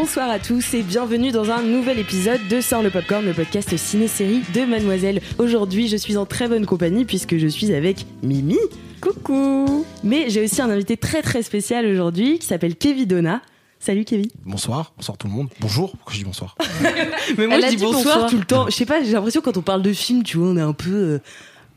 bonsoir à tous et bienvenue dans un nouvel épisode de Sort le Popcorn, le podcast ciné-série de Mademoiselle. Aujourd'hui, je suis en très bonne compagnie puisque je suis avec Mimi. Coucou Mais j'ai aussi un invité très très spécial aujourd'hui qui s'appelle Kevin Donna. Salut Kevin. Bonsoir, bonsoir tout le monde. Bonjour, pourquoi je dis bonsoir Mais moi Elle je a dis dit bonsoir, bonsoir. tout le temps. Je sais pas, j'ai l'impression quand on parle de film, tu vois, on est un peu euh,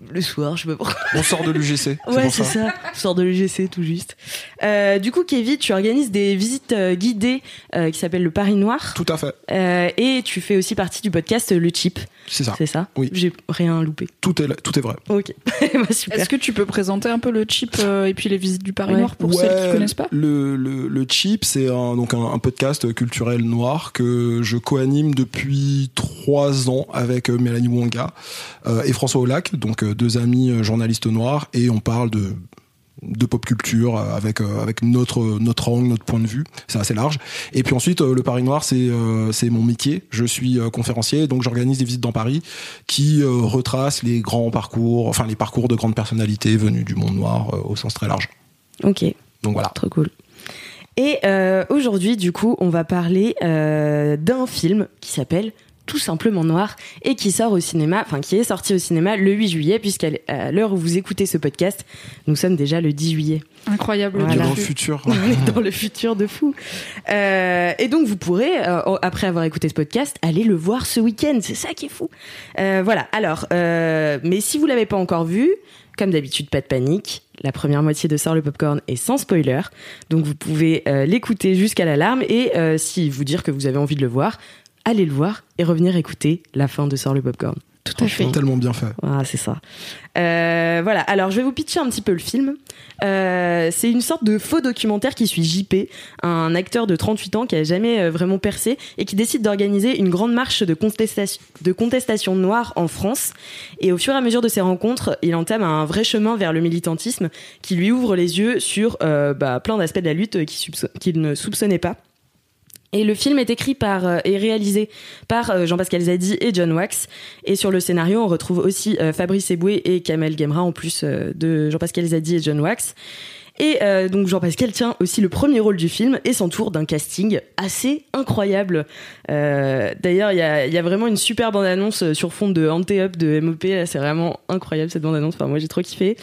le soir, je sais pas pourquoi. On sort de l'UGC, Ouais, c'est ça. ça. On sort de l'UGC tout juste. Euh, du coup, Kevin, tu organises des visites euh, guidées euh, qui s'appellent le Paris Noir. Tout à fait, Euh, et tu fais aussi partie du podcast Le Chip, c'est ça. c'est ça Oui. J'ai rien loupé. Tout est, tout est vrai. Ok, Bah. Est-ce que tu peux présenter un peu le chip euh, et puis les visites du Paris Ouais. Noir pour celles qui connaissent pas? le, le, le Chip, c'est un, donc un, un podcast culturel noir que je co-anime depuis trois ans avec Mélanie Wonga euh, et François Olac, donc euh, deux amis euh, journalistes noirs, et on parle de de pop culture avec euh, avec notre notre angle notre point de vue. C'est assez large. Et puis ensuite euh, le Paris Noir c'est euh, c'est mon métier. Je suis conférencier donc j'organise des visites dans Paris qui retracent les grands parcours enfin les parcours de grandes personnalités venues du monde noir au sens très large. Ok, donc voilà. Trop cool. Et aujourd'hui, du coup, on va parler d'un film qui s'appelle tout simplement Noir et qui sort au cinéma, enfin qui est sorti au cinéma le 8 juillet, puisqu'à l'heure où vous écoutez ce podcast, nous sommes déjà le 10 juillet. Incroyable. Voilà. Dans le futur On est dans le futur de fou. Euh, et donc vous pourrez, euh, après avoir écouté ce podcast, aller le voir ce week-end. C'est ça qui est fou. Euh, voilà. Alors, euh, mais si vous l'avez pas encore vu, comme d'habitude, pas de panique. La première moitié de Sort le Popcorn est sans spoiler. Donc vous pouvez euh, l'écouter jusqu'à l'alarme et euh, si vous dire que vous avez envie de le voir, allez le voir et revenir écouter la fin de Sort le Popcorn. Tout à fait. tellement bien fait Ah, c'est ça. Euh, voilà, alors je vais vous pitcher un petit peu le film. Euh, c'est une sorte de faux documentaire qui suit JP, un acteur de 38 ans qui a jamais euh, vraiment percé et qui décide d'organiser une grande marche de contestation, de contestation noire en France. Et au fur et à mesure de ses rencontres, il entame un vrai chemin vers le militantisme qui lui ouvre les yeux sur euh, bah, plein d'aspects de la lutte qu'il ne soupçonnait pas. Et le film est écrit par euh, et réalisé par euh, Jean-Pascal Zadi et John Wax. Et sur le scénario, on retrouve aussi euh, Fabrice Eboué et Kamel Gemra en plus de Jean-Pascal Zadi et John Wax. Et euh, donc Jean-Pascal tient aussi le premier rôle du film et s'entoure d'un casting assez incroyable. Euh, D'ailleurs, il y a, y a vraiment une super bande-annonce sur fond de Ante-Up de MOP. C'est vraiment incroyable cette bande-annonce. Enfin, moi, j'ai trop kiffé.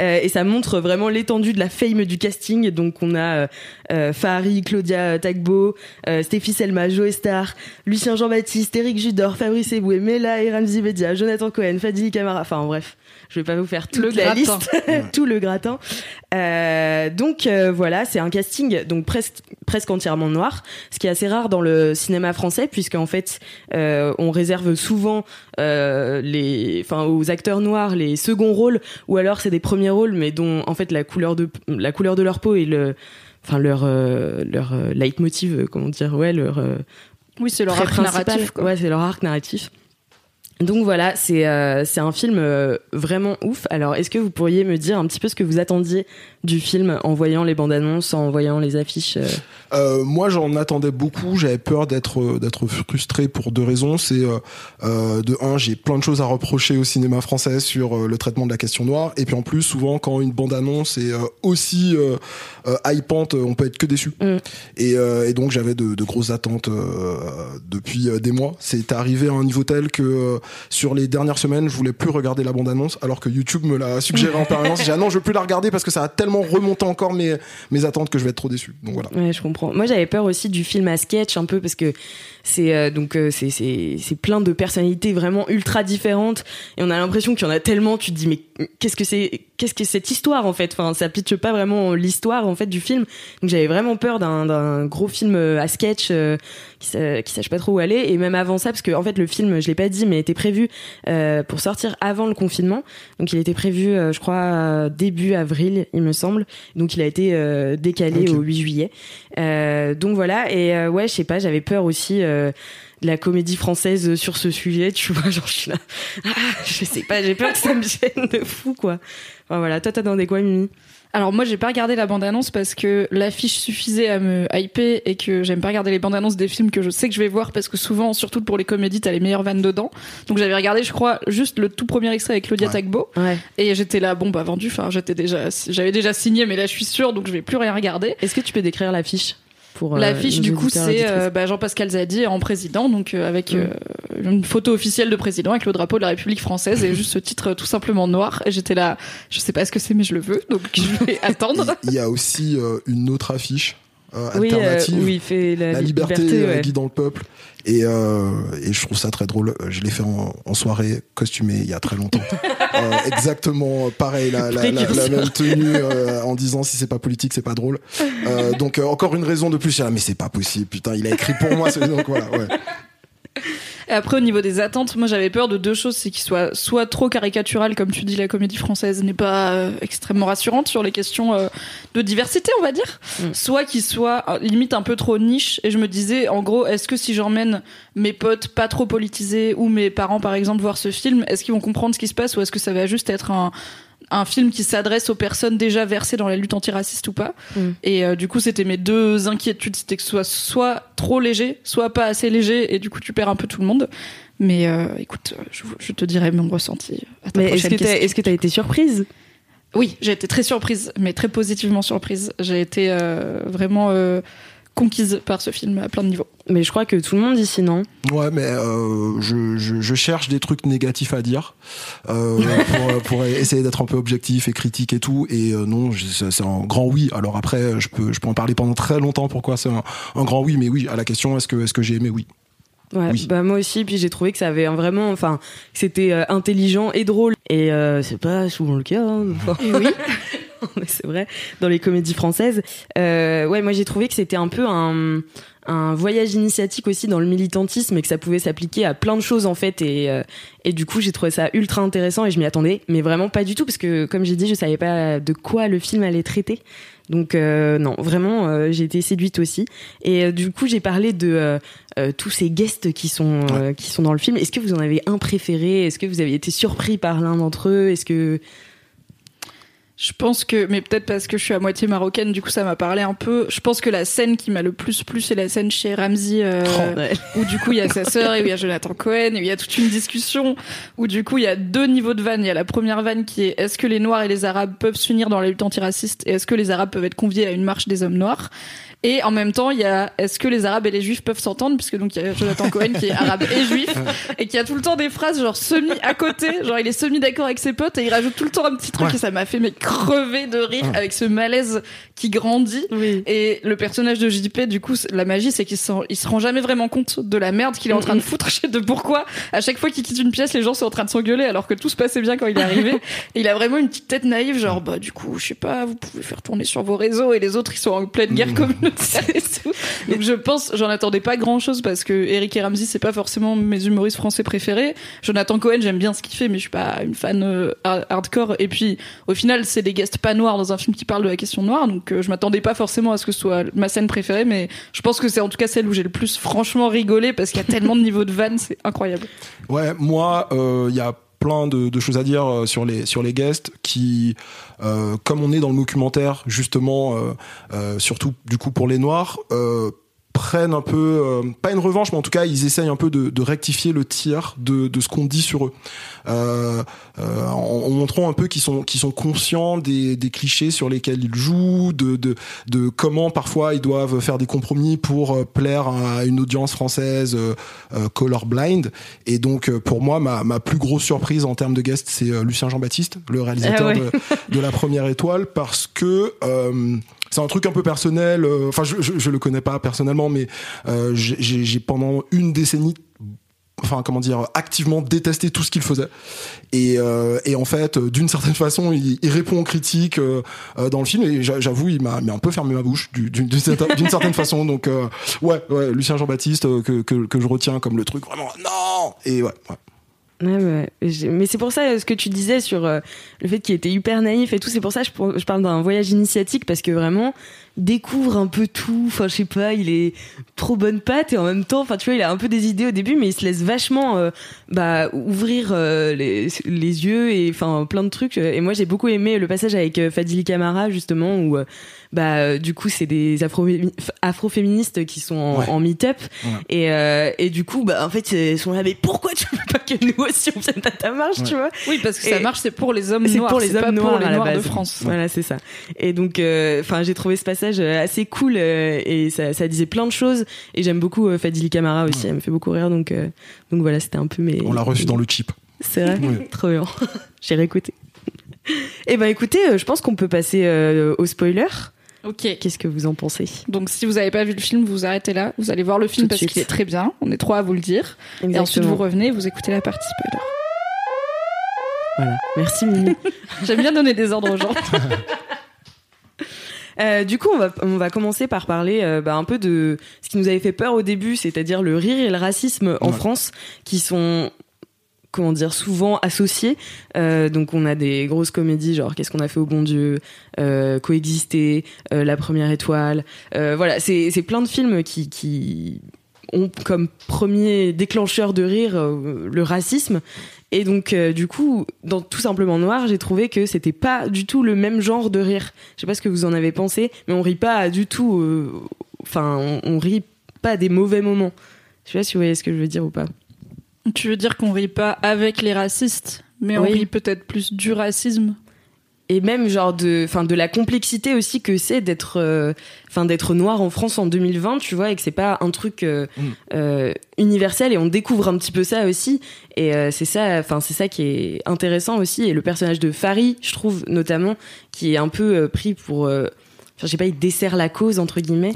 Euh, et ça montre vraiment l'étendue de la fame du casting. Donc, on a euh, euh, Fahari, Claudia Tagbo, euh, Stéphie Selma, Joe Star, Lucien Jean-Baptiste, Eric Judor, Fabrice Eboué, Mela et Ramzi Bedia, Jonathan Cohen, Fadili Camara. Enfin, bref. Je vais pas vous faire toute Le la gratin. liste, tout le gratin. Euh, donc euh, voilà, c'est un casting donc presque presque entièrement noir, ce qui est assez rare dans le cinéma français puisqu'en fait euh, on réserve souvent euh, les, enfin aux acteurs noirs les seconds rôles ou alors c'est des premiers rôles mais dont en fait la couleur de la couleur de leur peau et le Enfin, leur, euh, leur euh, leitmotiv, comment dire, ouais, leur, euh, Oui, c'est leur arc principal. narratif. quoi. Ouais, c'est leur arc narratif. Donc voilà, c'est euh, un film euh, vraiment ouf. Alors, est-ce que vous pourriez me dire un petit peu ce que vous attendiez du film en voyant les bandes annonces, en voyant les affiches euh, Euh, moi, j'en attendais beaucoup. J'avais peur d'être euh, d'être frustré pour deux raisons. C'est euh, euh, de un, j'ai plein de choses à reprocher au cinéma français sur le traitement de la question noire. Et puis en plus, souvent, quand une bande annonce est aussi hypante, on peut être que déçu. Mm. Et, euh, et donc, j'avais de, de grosses attentes euh, depuis des mois. C'est arrivé à un niveau tel que euh, sur les dernières semaines, je voulais plus regarder la bande annonce, alors que YouTube me l'a suggéré en permanence. J'ai dit, ah non, je veux plus la regarder parce que ça a tellement remonté encore mes mes attentes que je vais être trop déçu. Donc voilà. Ouais, je comprends. Moi, j'avais peur aussi du film à sketch un peu parce que c'est euh, donc euh, c'est c'est plein de personnalités vraiment ultra différentes et on a l'impression qu'il y en a tellement. Tu te dis mais qu'est-ce que c'est qu'est-ce que cette histoire en fait? Enfin, ça pitche pas vraiment l'histoire en fait du film. Donc j'avais vraiment peur d'un gros film euh, à sketch euh, qui qui sache pas trop où aller. Et même avant ça, parce que en fait le film, je l'ai pas dit, mais était prévu pour sortir avant le confinement. Donc il était prévu, je crois, début avril, il me. Donc il a été décalé au 8 juillet. donc voilà. Et ouais, je sais pas, j'avais peur aussi de la comédie française sur ce sujet, tu vois, genre je suis là, ah, je sais pas, j'ai peur que ça me gêne de fou quoi. Enfin voilà, toi t'attendais quoi Mimi? Alors moi j'ai pas regardé la bande-annonce parce que l'affiche suffisait à me hyper et que j'aime pas regarder les bandes-annonces des films que je sais que je vais voir parce que souvent, surtout pour les comédies, t'as les meilleures vannes dedans. Donc j'avais regardé, je crois, juste le tout premier extrait avec Claudia Tagbo et j'étais là, bon bah vendu. Enfin j'étais déjà, j'avais déjà signé, mais là je suis sûre donc je vais plus rien regarder. Est-ce que tu peux décrire l'affiche? Pour euh, l'affiche du coup c'est euh, bah, Jean-Pascal Zadi en président donc euh, avec mm. une photo officielle de président avec le drapeau de la République française et juste ce titre tout simplement noir. Et j'étais là je sais pas ce que c'est mais je le veux donc je vais attendre. Il y a aussi une autre affiche alternative oui, il fait la, liberté, guidant le peuple et, et je trouve ça très drôle je l'ai fait en, en, soirée costumée il y a très longtemps Euh, exactement pareil, la, la, la, même tenue euh, en disant si c'est pas politique, c'est pas drôle. Euh, donc encore une raison de plus. mais c'est pas possible, putain, il a écrit pour moi. Donc voilà, ouais. Et après, au niveau des attentes, moi j'avais peur de deux choses, c'est qu'il soit soit trop caricatural, comme tu dis, la comédie française n'est pas euh, extrêmement rassurante sur les questions euh, de diversité, on va dire, mm. soit qu'il soit euh, limite un peu trop niche. Et je me disais, en gros, est-ce que si j'emmène mes potes pas trop politisés ou mes parents, par exemple, voir ce film, est-ce qu'ils vont comprendre ce qui se passe ou est-ce que ça va juste être un un film qui s'adresse aux personnes déjà versées dans la lutte antiraciste ou pas. Mm. Et euh, du coup, c'était mes deux inquiétudes, c'était que ce soit soit trop léger, soit pas assez léger, et du coup, tu perds un peu tout le monde. Mais euh, écoute, je, te dirai mon ressenti. À ta mais est-ce que t'as as été surprise? Oui, j'ai été très surprise, mais très positivement surprise. J'ai été euh, vraiment conquise par ce film à plein de niveaux. Mais je crois que tout le monde ici, non? Ouais, mais euh, je, je, cherche des trucs négatifs à dire euh, pour, pour, essayer d'être un peu objectif et critique et tout. Et euh, non, c'est un grand oui. Alors après, je peux, je peux en parler pendant très longtemps. Pourquoi c'est un, un, grand oui? Mais oui, à la question, est-ce que, est-ce que j'ai aimé? Oui. Ouais, bah moi aussi, puis j'ai trouvé que ça avait vraiment, enfin, que c'était intelligent et drôle. Et c'est pas souvent le cas. Hein, et oui. c'est vrai, dans les comédies françaises. Euh, ouais, moi j'ai trouvé que c'était un peu un, un voyage initiatique aussi dans le militantisme et que ça pouvait s'appliquer à plein de choses en fait et, euh, et du coup j'ai trouvé ça ultra intéressant et je m'y attendais mais vraiment pas du tout parce que comme j'ai dit je savais pas de quoi le film allait traiter donc euh, non vraiment euh, j'ai été séduite aussi. Et du coup j'ai parlé de tous ces guests qui sont qui sont dans le film. Est-ce que vous en avez un préféré? Est-ce que vous avez été surpris par l'un d'entre eux? Est-ce que je pense que, mais peut-être parce que je suis à moitié marocaine, du coup ça m'a parlé un peu. Je pense que la scène qui m'a le plus plu, c'est la scène chez Ramsey, euh, oh, où du coup il y a sa sœur et où il y a Jonathan Cohen, et où il y a toute une discussion, où du coup il y a deux niveaux de vanne. Il y a la première vanne qui est est-ce que les Noirs et les Arabes peuvent s'unir dans la lutte antiraciste, et est-ce que les Arabes peuvent être conviés à une marche des hommes noirs? Et en même temps, il y a est-ce que les Arabes et les Juifs peuvent s'entendre? Puisque donc il y a Jonathan Cohen qui est arabe et juif et qui a tout le temps des phrases genre semi à côté, genre il est semi d'accord avec ses potes et il rajoute tout le temps un petit truc et ça m'a fait mais crever de rire avec ce malaise qui grandit. Et le personnage de JP, du coup, la magie, c'est qu'il se, il se rend jamais vraiment compte de la merde qu'il est en train de foutre, de pourquoi à chaque fois qu'il quitte une pièce, les gens sont en train de s'engueuler alors que tout se passait bien quand il est arrivé. et il a vraiment une petite tête naïve, genre bah du coup, je sais pas, vous pouvez faire tourner sur vos réseaux et les autres ils sont en pleine guerre communautaire Donc je pense, j'en attendais pas grand chose parce que Eric et Ramsey, c'est pas forcément mes humoristes français préférés. Jonathan Cohen, j'aime bien ce qu'il fait, mais je suis pas une fan euh, hardcore. Et puis, au final, c'est des guests pas noirs dans un film qui parle de la question noire, donc euh, je m'attendais pas forcément à ce que ce soit ma scène préférée, mais je pense que c'est en tout cas celle où j'ai le plus franchement rigolé parce qu'il y a tellement de niveaux de vannes, c'est incroyable. Ouais, moi, euh, il y a plein de, choses à dire euh, sur les sur les guests qui euh, comme on est dans le documentaire justement surtout du coup pour les noirs prennent un peu, euh, pas une revanche, mais en tout cas, ils essayent un peu de, de rectifier le tir de, de ce qu'on dit sur eux, euh, euh, en, en, montrant un peu qu'ils sont, qu'ils sont conscients des, des, clichés sur lesquels ils jouent, de, de, de, comment parfois ils doivent faire des compromis pour euh, plaire à une audience française euh, colorblind. Et donc, pour moi, ma, ma plus grosse surprise en termes de guest, c'est Lucien Jean-Baptiste, le réalisateur ah de, de, La Première Étoile, parce que c'est un truc un peu personnel. Euh, enfin, je, je, je, le connais pas personnellement, mais euh, j'ai pendant une décennie enfin comment dire activement détesté tout ce qu'il faisait et, euh, et en fait d'une certaine façon il, il, répond aux critiques euh, euh dans le film et j'avoue il m'a un peu fermé ma bouche d'une certaine façon donc euh, ouais ouais Lucien Jean-Baptiste que, que, que je retiens comme le truc vraiment non et ouais, ouais. Ouais, mais c'est pour ça ce que tu disais sur le fait qu'il était hyper naïf et tout. C'est pour ça que je parle d'un voyage initiatique parce que vraiment, découvre un peu tout. Enfin, je sais pas, il est trop bonne patte et en même temps, enfin, tu vois, il a un peu des idées au début, mais il se laisse vachement euh, bah, ouvrir euh, les, les, yeux et enfin plein de trucs. Et moi, j'ai beaucoup aimé le passage avec euh, Fadili Kamara justement où bah du coup c'est des afro afroféministes qui sont en, meet-up. Et euh, et du coup bah en fait ils sont là mais pourquoi tu veux pas que nous aussi on vienne à ta marche tu vois? Oui parce que ça marche c'est pour les hommes noirs pour les hommes noirs, pour les noirs de France. Voilà c'est ça. Et donc euh, enfin j'ai trouvé ce passage assez cool et ça, ça disait plein de choses et j'aime beaucoup Fadili Camara aussi elle me fait beaucoup rire donc donc voilà c'était un peu mes on l'a reçu dans le chip c'est vrai? Trop bien j'ai réécouté et eh ben écoutez je pense qu'on peut passer au spoiler Ok. Qu'est-ce que vous en pensez? Donc, si vous n'avez pas vu le film, vous arrêtez là. Vous allez voir le film parce qu'il est très bien. On est trois à vous le dire. Et ensuite, vous revenez, vous écoutez la partie spoiler. Voilà. Merci Mimi. J'aime bien donner des ordres aux gens. Euh, du coup, on va, on va commencer par parler euh, bah, un peu de ce qui nous avait fait peur au début, c'est-à-dire le rire et le racisme en France, qui sont comment dire souvent associés. Euh, donc on a des grosses comédies genre qu'est-ce qu'on a fait au bon Dieu coexister la première étoile. Voilà c'est c'est plein de films qui qui ont comme premier déclencheur de rire le racisme et donc du coup dans tout simplement noir j'ai trouvé que c'était pas du tout le même genre de rire. Je sais pas ce que vous en avez pensé mais on rit pas du tout enfin on, on rit pas des mauvais moments. Je sais pas si vous voyez ce que je veux dire ou pas. Tu veux dire qu'on rit pas avec les racistes, mais on rit peut-être plus du racisme et même genre de enfin de la complexité aussi que c'est d'être euh, enfin d'être noir en France en 2020 tu vois et que c'est pas un truc euh, mm. euh, universel et on découvre un petit peu ça aussi. Et c'est ça enfin c'est ça qui est intéressant aussi. Et le personnage de Farid je trouve notamment qui est un peu pris pour enfin je sais pas il dessert la cause entre guillemets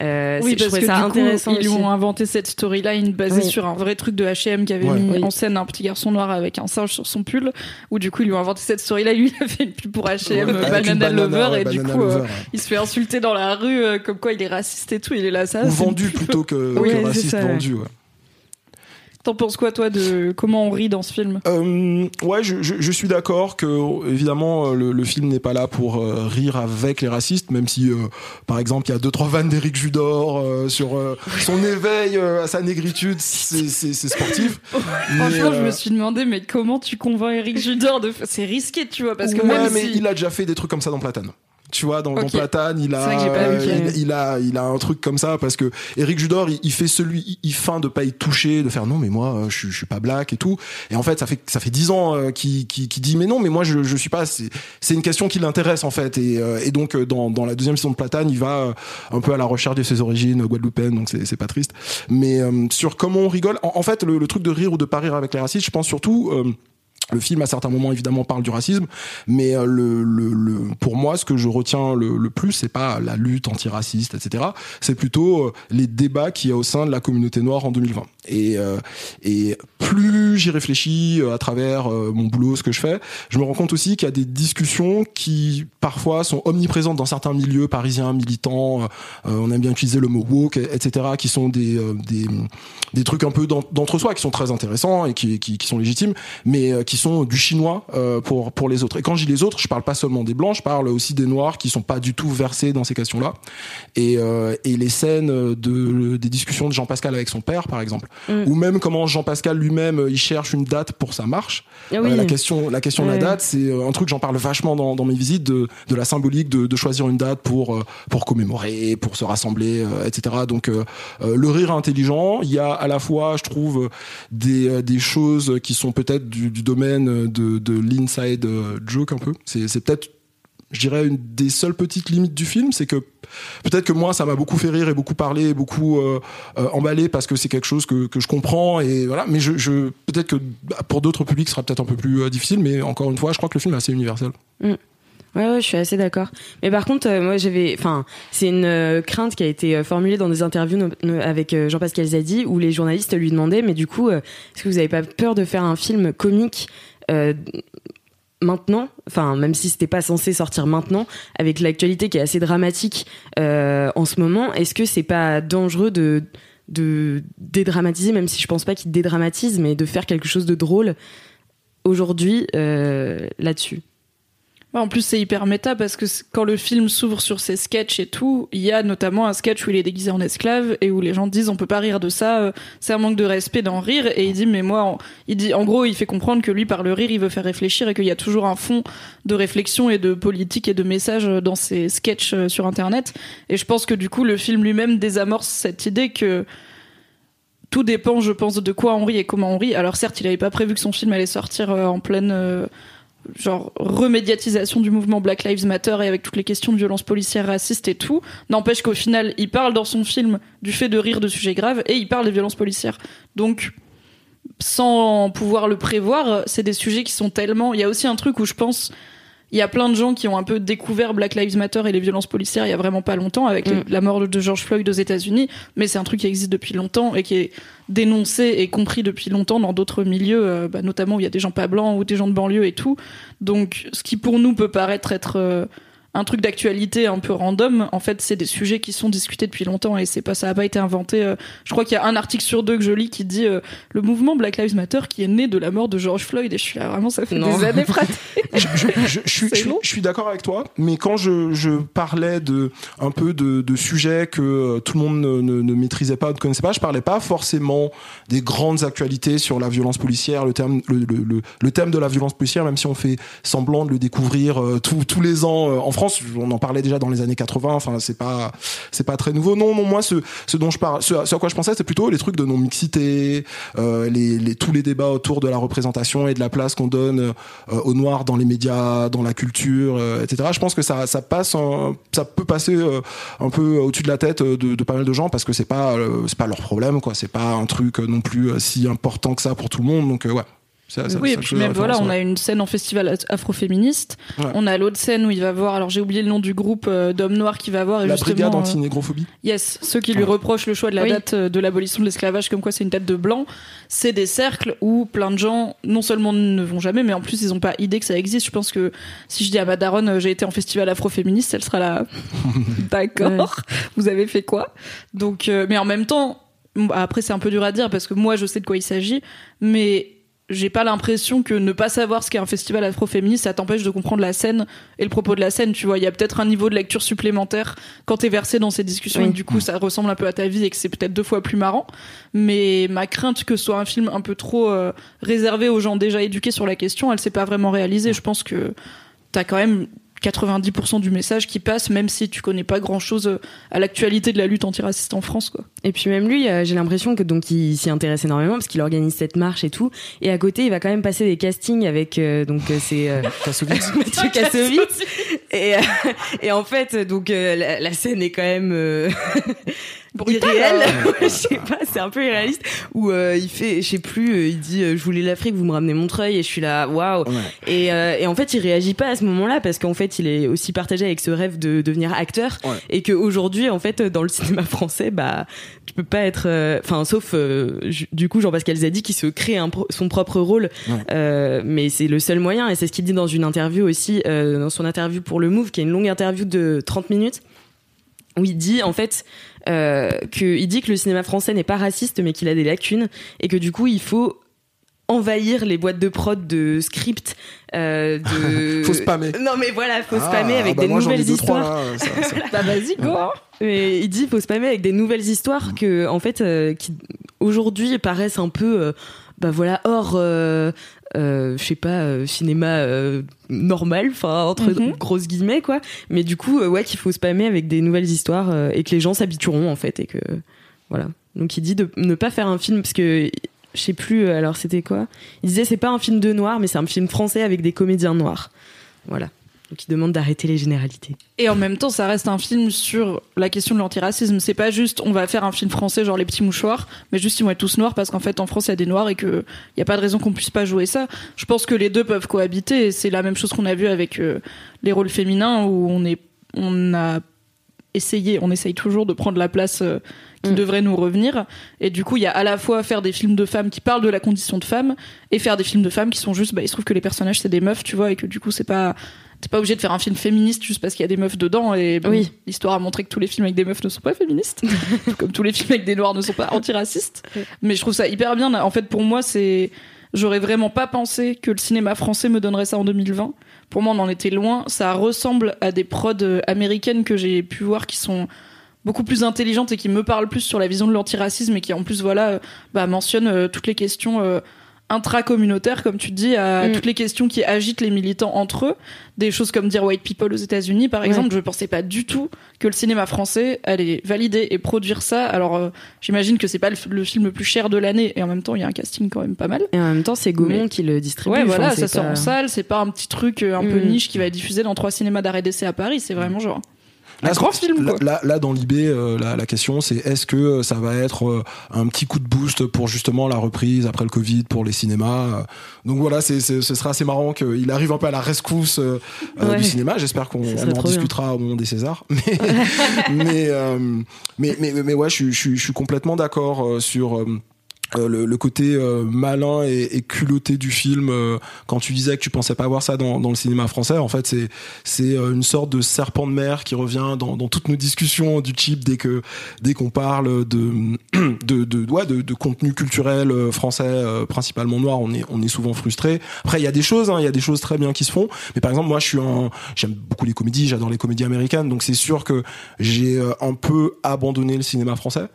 euh, oui, parce que ça intéressant coup, ils ont inventé cette storyline basée sur un vrai truc de H&M qui avait mis en scène un petit garçon noir avec un singe sur son pull. Où du coup, ils lui ont inventé cette storyline. Lui, il a fait une pub pour H&M, Banana, Lover, et du coup, euh, il se fait insulter dans la rue euh, comme quoi il est raciste et tout. Il est là, ça. Ou vendu plutôt que, que raciste vendu. T'en penses quoi, toi, de comment on rit dans ce film? Euh, Ouais, je, je, je suis d'accord que, évidemment, le, le film n'est pas là pour euh, rire avec les racistes, même si, euh, par exemple, il y a deux, trois vannes d'Éric Judor euh, sur son éveil à sa négritude, c'est sportif. Franchement, je me suis demandé, mais comment tu convaincs Éric Judor de. C'est risqué, tu vois, parce que ouais, même mais si... il a déjà fait des trucs comme ça dans Platane tu vois dans, Platane il a, il, a il a un truc comme ça parce que Eric Judor il, fait celui il, feint de pas y toucher de faire non mais moi je, je suis pas black et tout. Et en fait ça fait ça fait dix ans euh, qu'il qui, dit mais non mais moi je, je suis pas c'est une question qui l'intéresse en fait. Et, euh, et donc euh, dans, dans la deuxième saison de Platane il va un peu à la recherche de ses origines guadeloupéennes donc c'est pas triste. Mais sur comment on rigole en, fait le, le, truc de rire ou de pas rire avec les racistes je pense surtout le film, à certains moments, évidemment, parle du racisme, mais euh, le, le, le pour moi, ce que je retiens le, le plus, c'est pas la lutte antiraciste, etc. C'est plutôt euh, les débats qu'il y a au sein de la communauté noire en 2020. Et, euh, et plus j'y réfléchis à travers mon boulot, ce que je fais, je me rends compte aussi qu'il y a des discussions qui parfois sont omniprésentes dans certains milieux parisiens, militants. on aime bien utiliser le mot woke, etc. Qui sont des des, des trucs un peu d'entre-soi qui sont très intéressants et qui, qui, qui sont légitimes, mais qui sont du chinois euh, pour pour les autres. Et quand je dis les autres, je parle pas seulement des blancs, je parle aussi des noirs qui sont pas du tout versés dans ces questions-là. Et euh, et les scènes de des discussions de Jean Pascal avec son père, par exemple, mm. ou même comment Jean Pascal lui-même il cherche une date pour sa marche. Ah euh, la question la question de la date, c'est un truc j'en parle vachement dans, dans mes visites de de la symbolique de, de choisir une date pour pour commémorer, pour se rassembler, etc. Donc le rire intelligent, il y a à la fois, je trouve, des des choses qui sont peut-être du, du domaine de, de l'inside euh, joke un peu. C'est peut-être je dirais une des seules petites limites du film, c'est que peut-être que moi ça m'a beaucoup fait rire et beaucoup parlé, beaucoup euh, euh, emballé parce que c'est quelque chose que, que je comprends et voilà. Mais je, peut-être que pour d'autres publics ce sera peut-être un peu plus difficile, mais encore une fois, je crois que le film est assez universel. Mm. Ouais, je suis assez d'accord. Mais par contre, moi, j'avais, enfin, c'est une crainte qui a été formulée dans des interviews avec Jean-Pascal Zadi où les journalistes lui demandaient, mais du coup, est-ce que vous avez pas peur de faire un film comique euh, maintenant, enfin même si c'était pas censé sortir maintenant, avec l'actualité qui est assez dramatique euh, en ce moment, est-ce que c'est pas dangereux de de dédramatiser, même si je pense pas qu'il dédramatise, mais de faire quelque chose de drôle aujourd'hui là-dessus? En plus, c'est hyper méta parce que quand le film s'ouvre sur ses sketchs et tout, il y a notamment un sketch où il est déguisé en esclave et où les gens disent on peut pas rire de ça, euh, c'est un manque de respect d'en rire. Et il dit mais moi, en gros, il fait comprendre que lui par le rire, il veut faire réfléchir et qu'il y a toujours un fond de réflexion et de politique et de message dans ses sketchs euh, sur Internet. Et je pense que du coup, le film lui-même désamorce cette idée que tout dépend, je pense, de quoi on rit et comment on rit. Alors certes, il avait pas prévu que son film allait sortir euh, en pleine genre remédiatisation du mouvement Black Lives Matter et avec toutes les questions de violence policière raciste et tout, n'empêche qu'au final, il parle dans son film du fait de rire de sujets graves et il parle des violences policières. Donc, sans pouvoir le prévoir, c'est des sujets qui sont tellement. Il y a aussi un truc où je pense il y a plein de gens qui ont un peu découvert Black Lives Matter et les violences policières il y a vraiment pas longtemps avec mm. la mort de George Floyd aux États-Unis, mais c'est un truc qui existe depuis longtemps et qui est dénoncé et compris depuis longtemps dans d'autres milieux, euh, bah, notamment où il y a des gens pas blancs ou des gens de banlieue et tout. Donc, ce qui pour nous peut paraître être euh, un truc d'actualité un peu random. En fait, c'est des sujets qui sont discutés depuis longtemps et c'est pas ça a pas été inventé. Euh. je crois qu'il y a un article sur deux que je lis qui dit euh, le mouvement Black Lives Matter qui est né de la mort de George Floyd et je suis là vraiment ça fait des années je, je, je, je, suis d'accord avec toi, mais quand je, parlais de un peu de, de sujets que euh, tout le monde ne, ne, maîtrisait pas, ne connaissait pas, je parlais pas forcément des grandes actualités sur la violence policière, le thème le, le, le, thème de la violence policière, même si on fait semblant de le découvrir tous les ans en France on en parlait déjà dans les années 80. Enfin, c'est pas, c'est pas très nouveau. Non, non, moi, ce, ce dont je parle, ce, à quoi je pensais, c'est plutôt les trucs de non mixité, euh, les, tous les débats autour de la représentation et de la place qu'on donne euh, aux noirs dans les médias, dans la culture, euh, etc. Je pense que ça, ça passe, ça peut passer un peu au-dessus de la tête de, pas mal de gens parce que c'est pas, c'est pas leur problème, quoi. C'est pas un truc non plus si important que ça pour tout le monde. Donc ouais, oui, et puis même voilà, on a une scène en festival afroféministe. On a l'autre scène où il va voir, alors j'ai oublié le nom du groupe euh, d'hommes noirs qui va voir. la brigade euh, anti-négrophobie. yes, ceux qui lui reprochent le choix de la date euh, de l'abolition de l'esclavage, comme quoi c'est une date de blanc. C'est des cercles où plein de gens, non seulement ne vont jamais, mais en plus ils n'ont pas idée que ça existe. Je pense que si je dis à ma daronne, j'ai été en festival afroféministe, elle sera là. D'accord. Vous avez fait quoi? Donc, mais en même temps, après c'est un peu dur à dire parce que moi je sais de quoi il s'agit, mais j'ai pas l'impression que ne pas savoir ce qu'est un festival afroféministe, ça t'empêche de comprendre la scène et le propos de la scène. Tu vois, il y a peut-être un niveau de lecture supplémentaire quand t'es versé dans ces discussions et du coup ça ressemble un peu à ta vie et que c'est peut-être deux fois plus marrant. Mais ma crainte que ce soit un film un peu trop euh, réservé aux gens déjà éduqués sur la question, elle s'est pas vraiment réalisée. Je pense que t'as quand même 90% du message qui passe, même si tu connais pas grand chose euh, à l'actualité de la lutte antiraciste en France, quoi. Et puis même lui, euh, j'ai l'impression que donc il s'y intéresse énormément parce qu'il organise cette marche et tout. Et à côté, il va quand même passer des castings avec euh, donc c'est Kassovitz. Mathieu Kassovitz. et, et en fait, donc la, la, scène est quand même irréel. je sais pas, c'est un peu irréaliste. Où euh, il fait, je sais plus, euh, il dit, euh, je voulais l'Afrique, vous me ramenez Montreuil, et je suis là, waouh. Et, et en fait, il réagit pas à ce moment-là parce qu'en fait, il est aussi partagé avec ce rêve de devenir acteur, et qu'aujourd'hui, en fait, dans le cinéma français, bah, tu peux pas être, enfin, sauf du coup Jean-Pascal Zadi qui se crée son propre rôle, mais c'est le seul moyen, et c'est ce qu'il dit dans une interview aussi, dans son interview pour le Move, qui est une longue interview de 30 minutes où il dit en fait euh, qu'il dit que le cinéma français n'est pas raciste mais qu'il a des lacunes et que du coup il faut envahir les boîtes de prod de script euh, de faut spammer. Non mais voilà faut ah, spammer avec bah des nouvelles histoires. bah vas-y go et il dit faut spammer avec des nouvelles histoires que en fait euh, qui aujourd'hui paraissent un peu euh, bah voilà hors euh, euh, je sais pas euh, cinéma euh, normal enfin entre mhm. grosses guillemets quoi. Mais du coup ouais qu'il faut spammer avec des nouvelles histoires et que les gens s'habitueront en fait et que voilà. Donc il dit de ne pas faire un film parce que je sais plus alors c'était quoi? Il disait c'est pas un film de noir mais c'est un film français avec des comédiens noirs. Voilà donc il demande d'arrêter les généralités. Et en même temps, ça reste un film sur la question de l'antiracisme. C'est pas juste on va faire un film français genre les petits mouchoirs, mais juste ils vont être tous noirs parce qu'en fait en France il y a des noirs et qu'il n'y a pas de raison qu'on puisse pas jouer ça. Je pense que les deux peuvent cohabiter. C'est la même chose qu'on a vu avec euh, les rôles féminins où on est on a essayé, on essaye toujours de prendre la place euh, qui mm. devrait nous revenir. Et du coup, il y a à la fois faire des films de femmes qui parlent de la condition de femme et faire des films de femmes qui sont juste, bah, il se trouve que les personnages c'est des meufs, tu vois, et que du coup c'est pas t'es pas obligé de faire un film féministe juste parce qu'il y a des meufs dedans et bon, Oui. l'histoire a montré que tous les films avec des meufs ne sont pas féministes. Comme tous les films avec des noirs ne sont pas antiracistes. Mais je trouve ça hyper bien. En fait pour moi c'est j'aurais vraiment pas pensé que le cinéma français me donnerait ça en 2020 pour moi on en était loin. Ça ressemble à des prods euh, américaines que j'ai pu voir qui sont beaucoup plus intelligentes et qui me parlent plus sur la vision de l'antiracisme et qui en plus voilà euh, bah, mentionnent euh, toutes les questions euh, intra-communautaires comme tu dis à Mm. toutes les questions qui agitent les militants entre eux des choses comme dire white people aux États-Unis par exemple je pensais pas du tout que le cinéma français allait valider et produire ça alors euh, j'imagine que c'est pas le, le film le plus cher de l'année et en même temps il y a un casting quand même pas mal Et en même temps, c'est Gaumont Mais- qui le distribue. Ouais, voilà, ça sort en salle, c'est pas un petit truc euh, un peu Mm. niche qui va être diffusé dans trois cinémas d'arrêt d'essai à Paris, c'est vraiment genre un Là, grand c'est- film, là, quoi. là, là, dans l'IB, euh, la, la question c'est est-ce que euh, ça va être euh, un petit coup de boost pour justement la reprise après le Covid pour les cinémas. euh. Donc voilà, c'est, c'est- ce sera assez marrant qu'il arrive un peu à la rescousse euh, Ouais. du cinéma. J'espère qu'on on en bien. discutera au moment des Césars. Mais mais, euh, mais, mais mais ouais, je, suis- je, suis- je suis complètement d'accord euh, sur. Euh, le, le côté euh, malin et, et culotté du film euh, quand tu disais que tu pensais pas voir ça dans, dans le cinéma français en fait c'est c'est euh, une sorte de serpent de mer qui revient dans, dans toutes nos discussions du chip dès que dès qu'on parle de de de, ouais, de de contenu culturel euh, français principalement noir. On est on est souvent frustré. Après il y a des choses hein, il y a des choses très bien qui se font. Mais par exemple moi je suis un j'aime beaucoup les comédies j'adore les comédies américaines. Donc c'est sûr que j'ai un peu abandonné le cinéma français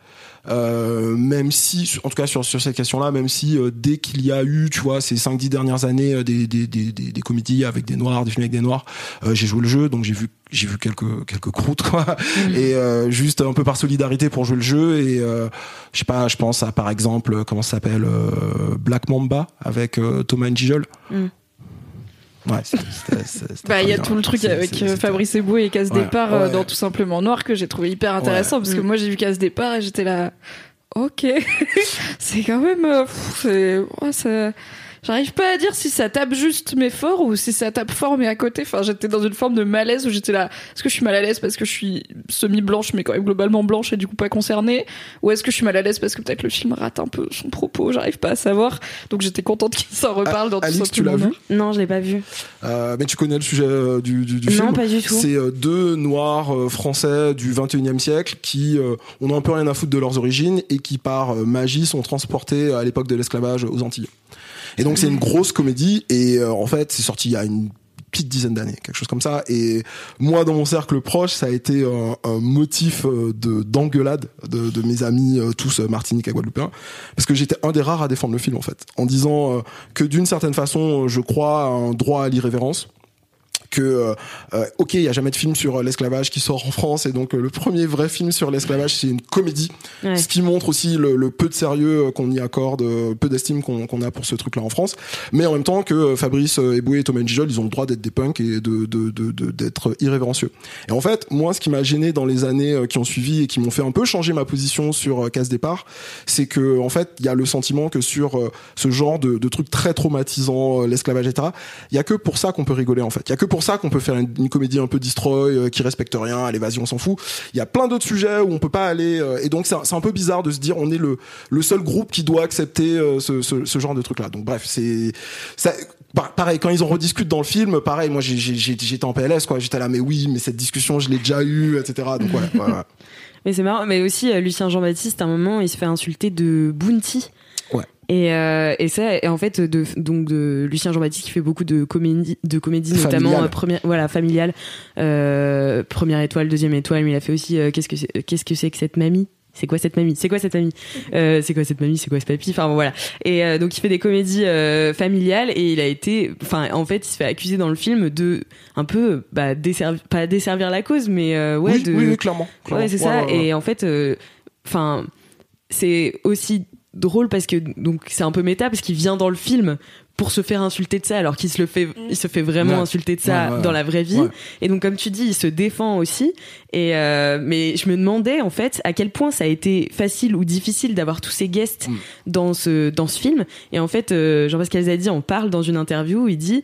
euh, même si, en tout cas sur, sur cette question-là, même si euh, dès qu'il y a eu, tu vois, ces 5-10 dernières années, euh, des, des, des, des, des comédies avec des noirs, des films avec des noirs, euh, j'ai joué le jeu, donc j'ai vu j'ai vu quelques quelques croûtes quoi. Et euh, juste un peu par solidarité pour jouer le jeu et euh, je sais pas je pense à par exemple comment ça s'appelle euh, Black Mamba avec euh, Thomas Njijol. Mm. Ouais Bah, il y a tout le truc avec euh, Fabrice Eboué et Casse Ouais, Départ euh, ouais. dans Tout Simplement Noir que j'ai trouvé hyper intéressant parce que Mm. moi j'ai vu Casse Départ et j'étais là, ok, c'est quand même, euh, pff, c'est, ouais, ça- J'arrive pas à dire si ça tape juste mais fort ou si ça tape fort mais à côté. Enfin, j'étais dans une forme de malaise où j'étais là. Est-ce que je suis mal à l'aise parce que je suis semi-blanche mais quand même globalement blanche et du coup pas concernée? Ou est-ce que je suis mal à l'aise parce que peut-être le film rate un peu son propos? J'arrive pas à savoir. Donc j'étais contente qu'il s'en reparle dans Alix, tout tu l'as vu? Non, je l'ai pas vu. Euh, mais tu connais le sujet euh, du, du, du film? Non, pas du tout. C'est euh, deux noirs euh, français du 21e siècle qui euh, ont un peu rien à foutre de leurs origines et qui par euh, magie sont transportés à l'époque de l'esclavage aux Antilles. Et donc c'est une grosse comédie. Et euh, en fait c'est sorti il y a une petite dizaine d'années, quelque chose comme ça. Et moi, dans mon cercle proche, ça a été un, un motif euh, de d'engueulade de, de mes amis euh, tous euh, martiniques et guadeloupéens, parce que j'étais un des rares à défendre le film en fait, en disant que d'une certaine façon, je crois à un droit à l'irrévérence que euh, euh, ok il y a jamais de film sur euh, l'esclavage qui sort en France et donc euh, le premier vrai film sur l'esclavage c'est une comédie. Ouais. ce qui montre aussi le, le peu de sérieux qu'on y accorde peu d'estime qu'on a pour ce truc là en France. Mais en même temps que Fabrice Eboué et Thomas Njijol ils ont le droit d'être des punks et de d'être irrévérencieux. Et en fait moi ce qui m'a gêné dans les années qui ont suivi et qui m'ont fait un peu changer ma position sur Casse Départ c'est que en fait il y a le sentiment que sur ce genre de, de trucs très traumatisants l'esclavage etc il y a que pour ça qu'on peut rigoler en fait. Il y a que pour ça qu'on peut faire une, comédie un peu destroy euh, qui respecte rien à l'évasion on s'en fout il y a plein d'autres sujets où on peut pas aller euh, et donc c'est un- peu bizarre de se dire on est le le seul groupe qui doit accepter euh, ce, ce, genre de truc là donc bref c'est pareil quand ils en rediscutent dans le film pareil moi j'étais en PLS quoi j'étais là mais oui mais cette discussion je l'ai déjà eu etc donc. Mais c'est marrant. Mais aussi, Lucien Jean-Baptiste, à un moment, il se fait insulter de Bounty. Et, euh, et ça, et en fait, de, donc de Lucien Jean-Baptiste qui fait beaucoup de comédie, de comédie notamment euh, première, voilà, familiale, euh, première étoile, deuxième étoile. Mais il a fait aussi, euh, qu'est-ce que c'est, qu'est-ce que c'est que cette mamie? C'est quoi cette mamie? C'est quoi cette mamie? Euh, C'est quoi cette mamie? C'est quoi ce papy? Enfin bon, voilà. Et euh, donc il fait des comédies euh, familiales et il a été, enfin en fait il se fait accuser dans le film de un peu bah pas desservir la cause, mais euh, ouais oui, de oui, oui, clairement, clairement. Ouais, c'est Ouais, ça. ouais, ouais. Et en fait, euh, enfin, c'est aussi drôle parce que donc c'est un peu méta parce qu'il vient dans le film pour se faire insulter de ça alors qu'il se le fait il se fait vraiment Ouais. insulter de ça Ouais, ouais, dans la vraie vie Ouais. et donc comme tu dis il se défend aussi et euh, mais je me demandais en fait à quel point ça a été facile ou difficile d'avoir tous ces guests Mm. dans ce dans ce film et en fait euh, Jean-Pascal Zadi en parle dans une interview où il dit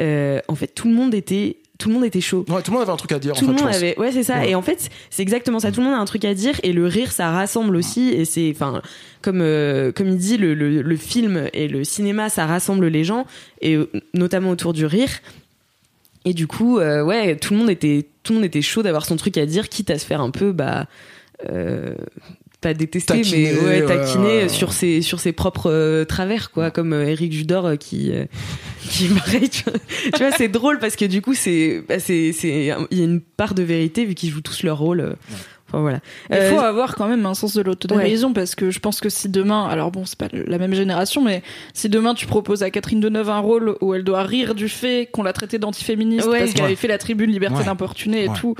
euh, en fait tout le monde était tout le monde était chaud. Ouais, tout le monde avait un truc à dire tout en le fait monde avait ouais c'est ça. Ouais. et en fait c'est exactement ça. Tout le monde a un truc à dire et le rire ça rassemble aussi. Et c'est enfin comme euh, comme il dit le, le, le film et le cinéma ça rassemble les gens et euh, notamment autour du rire. Et du coup, ouais, tout le monde était tout le monde était chaud d'avoir son truc à dire, quitte à se faire un peu bah pas détester mais ouais taquiner sur ses sur ses propres euh, travers quoi. Comme euh, Eric Judor euh, qui qui pareil tu vois, c'est drôle parce que du coup c'est bah, c'est c'est il y a une part de vérité vu qu'ils jouent tous leur rôle Enfin, voilà. Il faut avoir quand même un sens de l'autodérision parce que je pense que si demain, alors bon, c'est pas la même génération, mais si demain tu proposes à Catherine Deneuve un rôle où elle doit rire du fait qu'on l'a traitée d'antiféministe parce qu'elle avait fait la tribune liberté d'importuner et tout,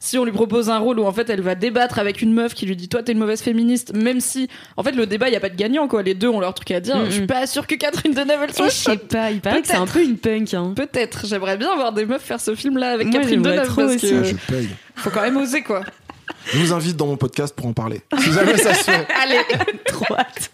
si on lui propose un rôle où en fait elle va débattre avec une meuf qui lui dit toi t'es une mauvaise féministe, même si en fait le débat il y a pas de gagnant quoi, les deux ont leur truc à dire. Je suis pas sûre que Catherine Deneuve elle soit. Je sais pas, il paraît que c'est un peu une punk. Hein. Peut-être. J'aimerais bien voir des meufs faire ce film là avec Catherine Deneuve parce que je paye. faut quand même oser quoi. Je vous invite dans mon podcast pour en parler. Si jamais ça se fait. Allez, trop hâte.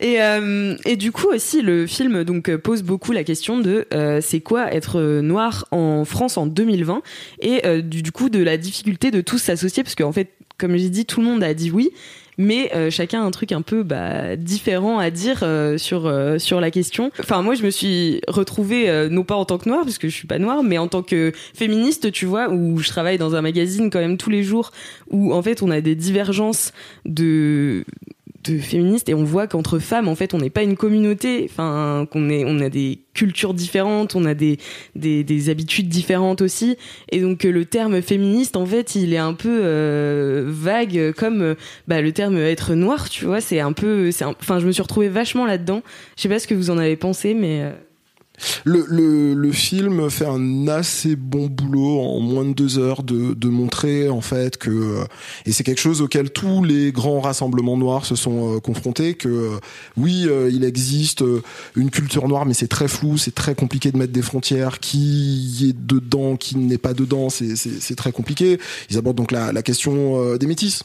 Et, euh, et du coup aussi le film donc euh, pose beaucoup la question de euh, c'est quoi être noir en France en 2020 et du, coup de la difficulté de tous s'associer parce qu'en fait comme j'ai dit tout le monde a dit oui mais chacun a un truc un peu bah, différent à dire sur sur la question. Enfin moi je me suis retrouvée non pas en tant que noire parce que je suis pas noire, mais en tant que féministe, tu vois, où je travaille dans un magazine quand même tous les jours où en fait on a des divergences de de féministes et on voit qu'entre femmes en fait on n'est pas une communauté. Enfin qu'on est on a des cultures différentes on a des, des, habitudes différentes aussi. Et donc le terme féministe en fait il est un peu euh, vague comme bah, le terme être noir tu vois c'est un peu c'est enfin je me suis retrouvée vachement là dedans je sais pas ce que vous en avez pensé mais euh, le, le, le, film fait un assez bon boulot en moins de deux heures de, de montrer en fait que euh, et c'est quelque chose auquel tous les grands rassemblements noirs se sont euh, confrontés que euh, oui il existe une culture noire mais c'est très flou c'est très compliqué de mettre des frontières. Qui est dedans qui n'est pas dedans c'est très compliqué. Ils abordent donc la, la question des métis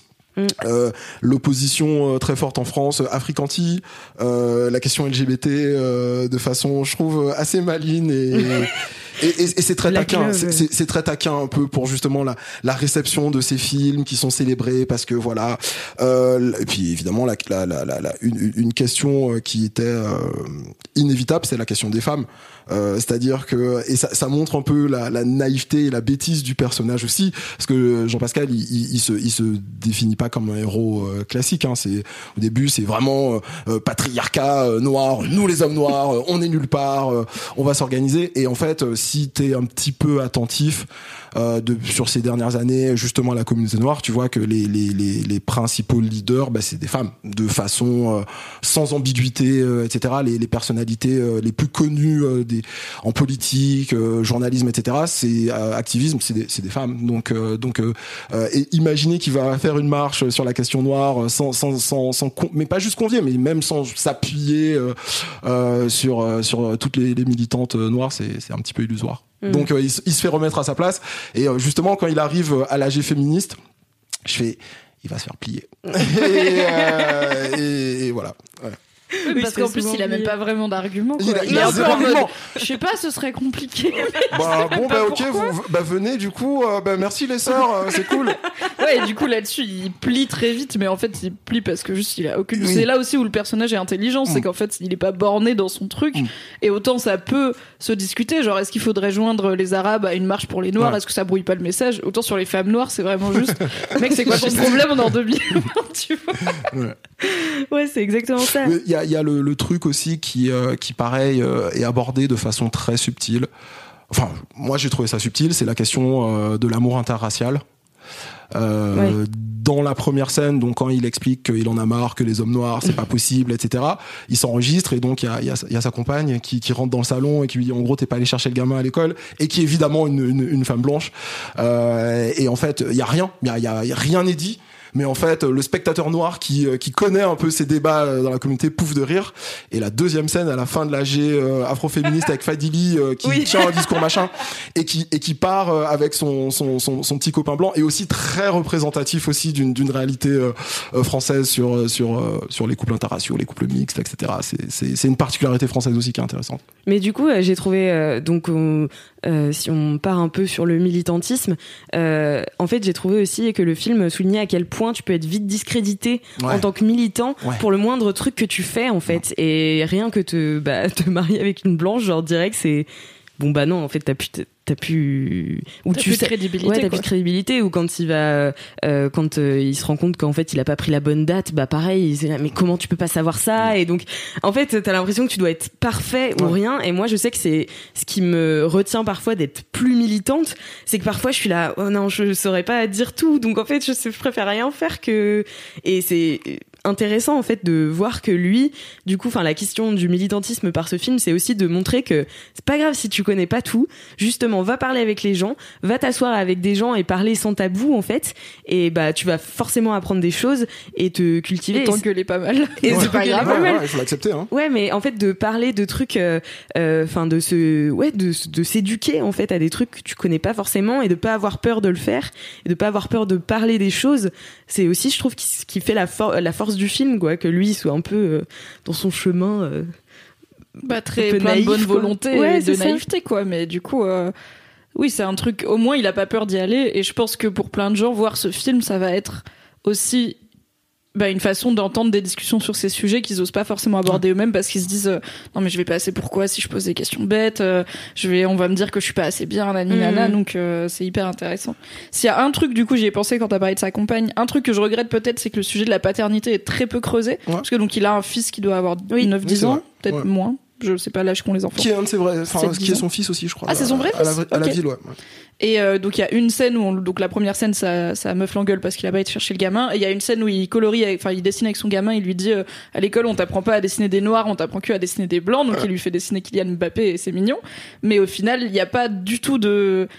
Euh, l'opposition euh, très forte en France, Africanti, euh, la question LGBT euh, de façon, je trouve, assez maligne et, et, et, et c'est très taquin. C'est très taquin un peu pour justement la, la réception de ces films qui sont célébrés parce que voilà. Euh, et puis évidemment, la, la, la, la une, une, question qui était inévitable, c'est la question des femmes. Euh, c'est-à-dire que et ça, ça, montre un peu la, la, naïveté et la bêtise du personnage aussi, parce que Jean Pascal, il, il, il, se, il se définit pas comme un héros euh, classique. Hein. C'est au début, c'est vraiment euh, patriarcat noir, nous les hommes noirs, on est nulle part, on va s'organiser. Et en fait, si t'es un petit peu attentif euh, de, sur ces dernières années, justement à la communauté noire, tu vois que les, les, les, les principaux leaders, bah, c'est des femmes, de façon euh, sans ambiguïté, euh, etc. Les, les personnalités les plus connues des, en politique, journalisme, etc. C'est activisme, c'est des, des, femmes. Donc, donc, et imaginez qu'il va faire une marche sur la question noire sans, sans, sans, sans mais pas juste convier, mais même sans s'appuyer sur sur toutes les, les militantes noires, c'est un petit peu illusoire. Mm. Donc euh, il, se fait remettre à sa place. Et euh, justement, quand il arrive euh, à l'AG féministe, je fais, il va se faire plier. et, voilà. Parce qu'en plus, il a même pas vraiment d'argument. Il, il, a, un peu Je sais pas, ce serait compliqué. Bah, bon, bah ok, vous, bah venez du coup. bah merci les sœurs, c'est cool. Ouais, et du coup là-dessus, il plie très vite, mais en fait, il plie parce que juste il a aucune. C'est là aussi où le personnage est intelligent, c'est mm. qu'en fait, il est pas borné dans son truc. Mm. Et autant ça peut se discuter, genre est-ce qu'il faudrait joindre les Arabes à une marche pour les Noirs? Est-ce que ça brouille pas le message? Autant sur les femmes noires, c'est vraiment juste. Mec, c'est quoi ton problème? On est en 2020, tu vois Ouais, c'est exactement ça. Il y a, y a le, le, truc aussi qui, euh, qui pareil, euh, est abordé de façon très subtile. Enfin, moi j'ai trouvé ça subtil, c'est la question euh, de l'amour interracial. Euh, dans la première scène, donc quand il explique qu'il en a marre, que les hommes noirs c'est pas possible, etc. Il s'enregistre et donc il y a, y, a, y a, sa compagne qui, qui, rentre dans le salon et qui lui dit en gros t'es pas allé chercher le gamin à l'école et qui est évidemment une, une, une femme blanche. Euh, et en fait il y a rien, il y a, y a, rien n'est dit mais en fait le spectateur noir qui, euh, qui connaît un peu ces débats euh, dans la communauté pouffe de rire et la deuxième scène à la fin de l'AG euh, afroféministe avec Fadili qui tient un discours machin et qui et qui part avec son, son, son, son, petit copain blanc et aussi très représentatif aussi d'une d'une réalité française sur sur sur les couples interraciaux les couples mixtes etc c'est c'est une particularité française aussi qui est intéressante. Mais du coup j'ai trouvé donc si on part un peu sur le militantisme en fait j'ai trouvé aussi que le film soulignait à quel point tu peux être vite discrédité en tant que militant pour le moindre truc que tu fais en fait. Et rien que te, bah, te marier avec une blanche, genre direct, c'est bon bah non en fait t'as pu t'as pu ou tu plus de crédibilité ouais t'as plus de crédibilité ou quand il va euh, quand euh, il se rend compte qu'en fait il a pas pris la bonne date bah pareil il mais comment tu peux pas savoir ça mm. et donc en fait t'as l'impression que tu dois être parfait ou rien et moi je sais que c'est ce qui me retient parfois d'être plus militante c'est que parfois je suis là oh non je saurais pas dire tout donc en fait je, je préfère rien faire que et c'est intéressant en fait de voir que lui, du coup, enfin la question du militantisme par ce film, c'est aussi de montrer que c'est pas grave si tu connais pas tout. Justement, va parler avec les gens, va t'asseoir avec des gens et parler sans tabou en fait, et bah tu vas forcément apprendre des choses et te cultiver. Et t'engueuler pas mal. Et c'est pas grave. Ouais, il faut l'accepter. Hein. Ouais, mais en fait de parler de trucs, euh, euh, enfin de se, ouais, de, de s'éduquer en fait à des trucs que tu connais pas forcément et de pas avoir peur de le faire et de pas avoir peur de parler des choses. C'est aussi, je trouve, ce qui fait la, la force du film, quoi, que lui soit un peu euh, dans son chemin. Euh, bah, très plein de bonne volonté et de naïveté, quoi. Mais du coup, euh, oui, c'est un truc. Au moins, il a pas peur d'y aller. Et je pense que pour plein de gens, voir ce film, ça va être aussi bah, une façon d'entendre des discussions sur ces sujets qu'ils osent pas forcément aborder eux-mêmes parce qu'ils se disent euh, non mais je vais pas assez pourquoi si je pose des questions bêtes euh, je vais on va me dire que je suis pas assez bien nani nana mm. donc euh, c'est hyper intéressant. S'il y a un truc du coup j'y ai pensé quand t'as parlé de sa compagne un truc que je regrette peut-être c'est que le sujet de la paternité est très peu creusé parce que donc il a un fils qui doit avoir 9 10 ans peut-être moins je sais pas l'âge qu'ont les enfants. Qui est un de ses vrais, enfin, qui est son fils aussi, je crois. Ah, c'est son vrai fils À la, ville, ouais. Et euh, donc il y a une scène où, donc la première scène, sa, sa meuf l'engueule parce qu'il a pas été chercher le gamin. Et il y a une scène où il colorie, enfin il dessine avec son gamin. Il lui dit euh, à l'école, on t'apprend pas à dessiner des noirs, on t'apprend que à dessiner des blancs. Donc il lui fait dessiner Kylian Mbappé et c'est mignon. Mais au final, il n'y a pas du tout de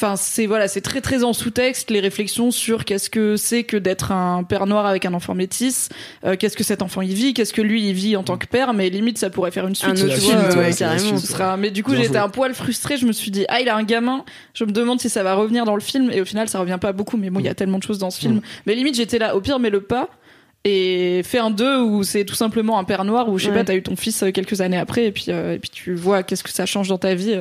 Enfin, c'est voilà, c'est très très en sous-texte les réflexions sur qu'est-ce que c'est que d'être un père noir avec un enfant métis, euh, qu'est-ce que cet enfant il vit, qu'est-ce que lui il vit en tant que père, mais limite ça pourrait faire une suite. Un autre film, ouais, carrément. Ce sera. Mais du coup, j'étais un poil frustrée. Je me suis dit, ah, il a un gamin. Je me demande si ça va revenir dans le film. Et au final, ça revient pas beaucoup. Mais bon, il y a mm. tellement de choses dans ce film. Mm. Mais limite, j'étais là. Au pire, mais le pas et fais un 2 où c'est tout simplement un père noir où je sais pas t'as eu ton fils euh, quelques années après et puis euh, et puis tu vois qu'est-ce que ça change dans ta vie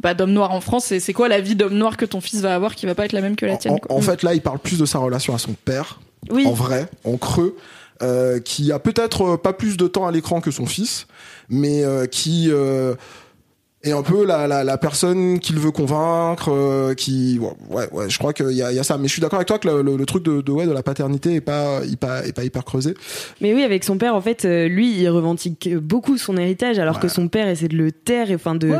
bah, d'homme noir en France et c'est quoi la vie d'homme noir que ton fils va avoir qui va pas être la même que la tienne en, fait là il parle plus de sa relation à son père oui. en vrai en creux euh, qui a peut-être euh, pas plus de temps à l'écran que son fils mais euh, qui est un peu la, la, la personne qu'il veut convaincre qui ouais ouais je crois qu'il y a, y a ça. Mais je suis d'accord avec toi que le, truc de, de, ouais de la paternité est pas est pas est pas hyper creusé. Mais oui avec son père en fait lui il revendique beaucoup son héritage alors que son père essaie de le taire et enfin de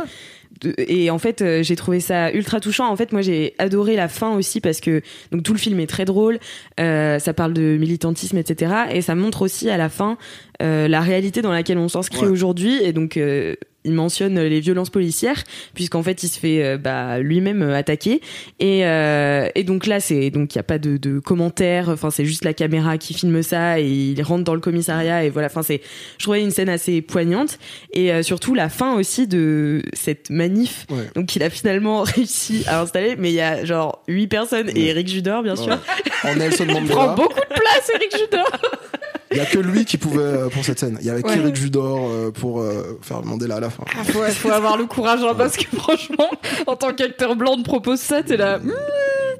et en fait euh, j'ai trouvé ça ultra touchant. En fait moi j'ai adoré la fin aussi parce que donc tout le film est très drôle euh, ça parle de militantisme etc et ça montre aussi à la fin la réalité dans laquelle on s'inscrit aujourd'hui. Et donc euh, il mentionne les violences policières puisqu'en fait il se fait euh, bah, lui-même euh, attaquer. Et, euh, et donc là c'est donc il y a pas de, de commentaires. Enfin c'est juste la caméra qui filme ça et il rentre dans le commissariat et voilà. Enfin c'est je trouvais une scène assez poignante. Et surtout la fin aussi de cette manif. Donc qu'il a finalement réussi à installer. Mais il y a genre huit personnes et Eric Judor bien sûr. En Nelson Mandela prend beaucoup de place Eric Judor il y a que lui qui pouvait pour cette scène. Il y avait Eric Judor pour faire Mandela à la fin. Il ah, faut, avoir le courage, hein, parce que franchement, en tant qu'acteur blanc, de propose ça, t'es là, hmm,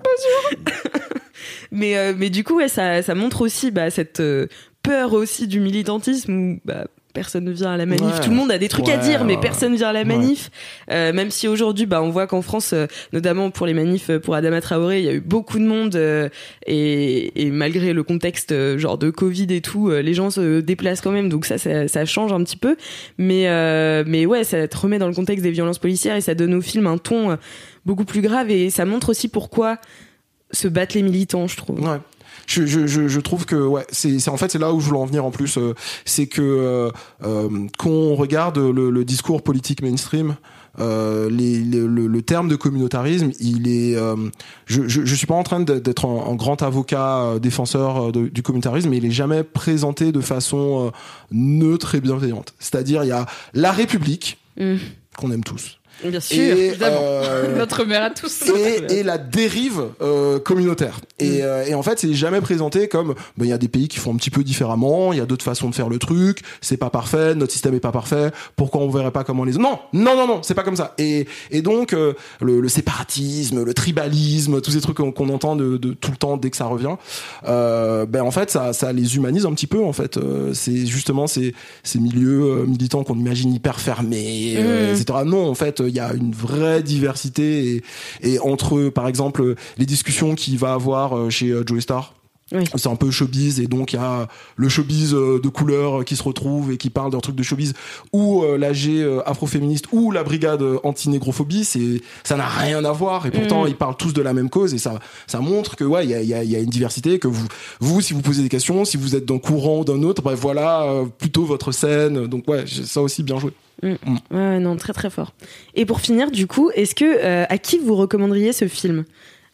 pas sûr. mais, euh, mais du coup, ouais, ça, ça montre aussi bah, cette euh, peur aussi du militantisme où bah, personne ne vient à la manif. Tout le monde a des trucs à dire, mais personne ne vient à la manif. Euh, même si aujourd'hui, bah, on voit qu'en France, euh, notamment pour les manifs euh, pour Adama Traoré, il y a eu beaucoup de monde et, et, malgré le contexte genre de Covid et tout, les gens se déplacent quand même. Donc ça, ça, ça change un petit peu. Mais mais ouais, ça te remet dans le contexte des violences policières et ça donne au film un ton beaucoup plus grave et ça montre aussi pourquoi se battent les militants, je trouve. Ouais je, je, je, trouve que ouais, c'est en fait c'est là où je voulais en venir en plus, euh, c'est que euh, euh, qu'on regarde le, le, discours politique mainstream. Euh, les, le, le, terme de communautarisme, il est. Euh, je, je, je, suis pas en train d'être un, grand avocat défenseur du communautarisme, mais il est jamais présenté de façon neutre et bienveillante. C'est-à-dire, il y a la République mmh. qu'on aime tous. Bien sûr, et, euh, Notre mère à tous. Et, et la dérive euh, communautaire. Et, mm. euh, et, en fait, c'est jamais présenté comme ben, il y a des pays qui font un petit peu différemment, il y a d'autres façons de faire le truc, c'est pas parfait, notre système est pas parfait, pourquoi on verrait pas comment les Non, non, non, non, c'est pas comme ça. Et, et donc, euh, le, le, séparatisme, le tribalisme, tous ces trucs qu'on entend de, de, tout le temps dès que ça revient, euh, ben en fait, ça, ça les humanise un petit peu, en fait. c'est justement ces, ces milieux militants qu'on imagine hyper fermés, mm. etc. Non, en fait, il y a une vraie diversité et, et entre, par exemple, les discussions qu'il va avoir chez Joey Star oui. C'est un peu showbiz et donc il y a le showbiz euh, de couleur qui se retrouve et qui parle d'un truc de showbiz ou euh, l'AG euh, afroféministe ou la brigade anti-négrophobie, c'est ça n'a rien à voir et pourtant mm. ils parlent tous de la même cause et ça ça montre que ouais il y a, y, a, y a, une diversité que vous vous si vous posez des questions, si vous êtes d'un courant ou d'un autre, bref voilà plutôt votre scène donc ouais ça aussi bien joué. Mm. Ouais non très très fort. Et pour finir du coup, est-ce que à qui vous recommanderiez ce film?